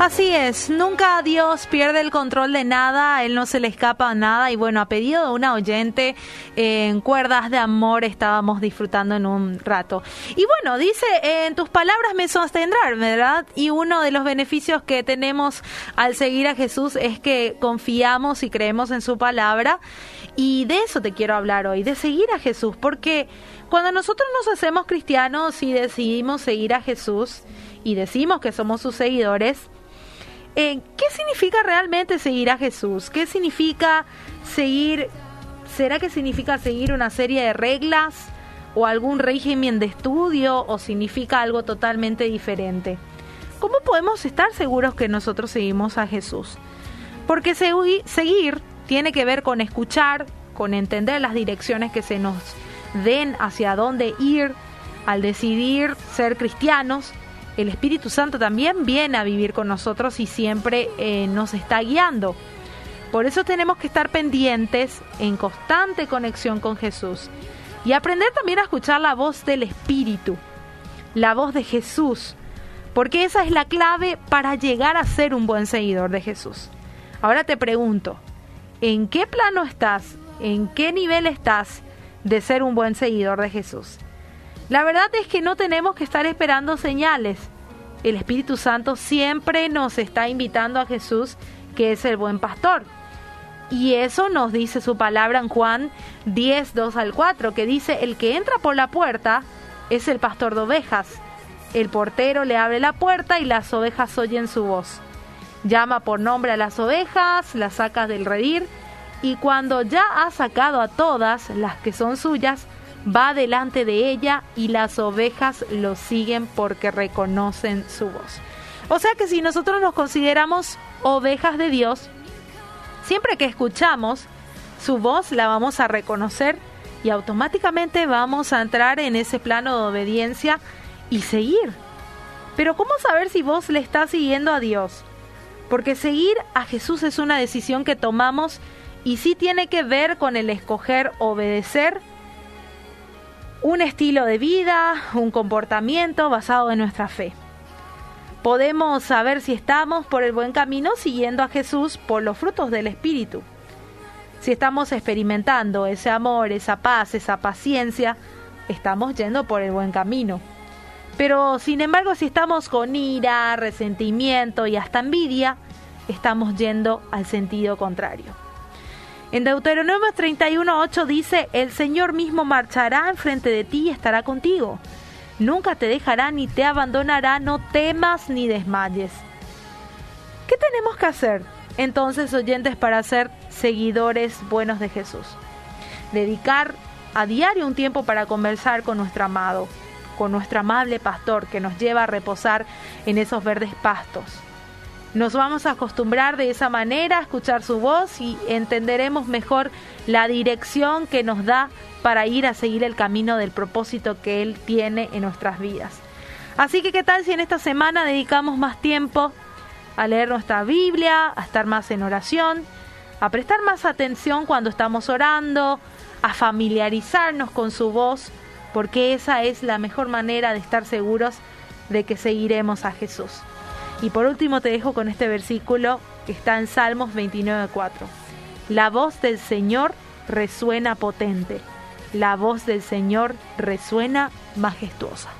Así es, nunca Dios pierde el control de nada, Él no se le escapa nada y bueno, a pedido de una oyente en cuerdas de amor estábamos disfrutando en un rato. Y bueno, dice, en tus palabras me sostendrán, ¿verdad? Y uno de los beneficios que tenemos al seguir a Jesús es que confiamos y creemos en su palabra y de eso te quiero hablar hoy, de seguir a Jesús, porque cuando nosotros nos hacemos cristianos y decidimos seguir a Jesús y decimos que somos sus seguidores, eh, ¿qué significa realmente seguir a Jesús? ¿Qué significa seguir? ¿Será que significa seguir una serie de reglas o algún régimen de estudio o significa algo totalmente diferente? ¿Cómo podemos estar seguros que nosotros seguimos a Jesús? Porque seguir tiene que ver con escuchar, con entender las direcciones que se nos den hacia dónde ir al decidir ser cristianos el Espíritu Santo también viene a vivir con nosotros y siempre eh, nos está guiando. Por eso tenemos que estar pendientes en constante conexión con Jesús y aprender también a escuchar la voz del Espíritu, la voz de Jesús, porque esa es la clave para llegar a ser un buen seguidor de Jesús. Ahora te pregunto, ¿en qué plano estás? ¿En qué nivel estás de ser un buen seguidor de Jesús? La verdad es que no tenemos que estar esperando señales. El Espíritu Santo siempre nos está invitando a Jesús, que es el buen pastor. Y eso nos dice su palabra en Juan 10, 2 al 4, que dice, el que entra por la puerta es el pastor de ovejas. El portero le abre la puerta y las ovejas oyen su voz. Llama por nombre a las ovejas, las saca del redir, y cuando ya ha sacado a todas las que son suyas, va delante de ella y las ovejas lo siguen porque reconocen su voz. O sea que si nosotros nos consideramos ovejas de Dios, siempre que escuchamos su voz la vamos a reconocer y automáticamente vamos a entrar en ese plano de obediencia y seguir. Pero ¿cómo saber si vos le estás siguiendo a Dios? Porque seguir a Jesús es una decisión que tomamos y sí tiene que ver con el escoger obedecer un estilo de vida, un comportamiento basado en nuestra fe. Podemos saber si estamos por el buen camino siguiendo a Jesús por los frutos del Espíritu. Si estamos experimentando ese amor, esa paz, esa paciencia, estamos yendo por el buen camino. Pero sin embargo, si estamos con ira, resentimiento y hasta envidia, estamos yendo al sentido contrario. En Deuteronomio 31.8 dice, el Señor mismo marchará enfrente de ti y estará contigo. Nunca te dejará ni te abandonará, no temas ni desmayes. ¿Qué tenemos que hacer entonces, oyentes, para ser seguidores buenos de Jesús? Dedicar a diario un tiempo para conversar con nuestro amado, con nuestro amable pastor que nos lleva a reposar en esos verdes pastos nos vamos a acostumbrar de esa manera a escuchar su voz y entenderemos mejor la dirección que nos da para ir a seguir el camino del propósito que Él tiene en nuestras vidas. Así que, ¿qué tal si en esta semana dedicamos más tiempo a leer nuestra Biblia, a estar más en oración, a prestar más atención cuando estamos orando, a familiarizarnos con su voz, porque esa es la mejor manera de estar seguros de que seguiremos a Jesús. Y por último te dejo con este versículo que está en Salmos 29.4. La voz del Señor resuena potente, la voz del Señor resuena majestuosa.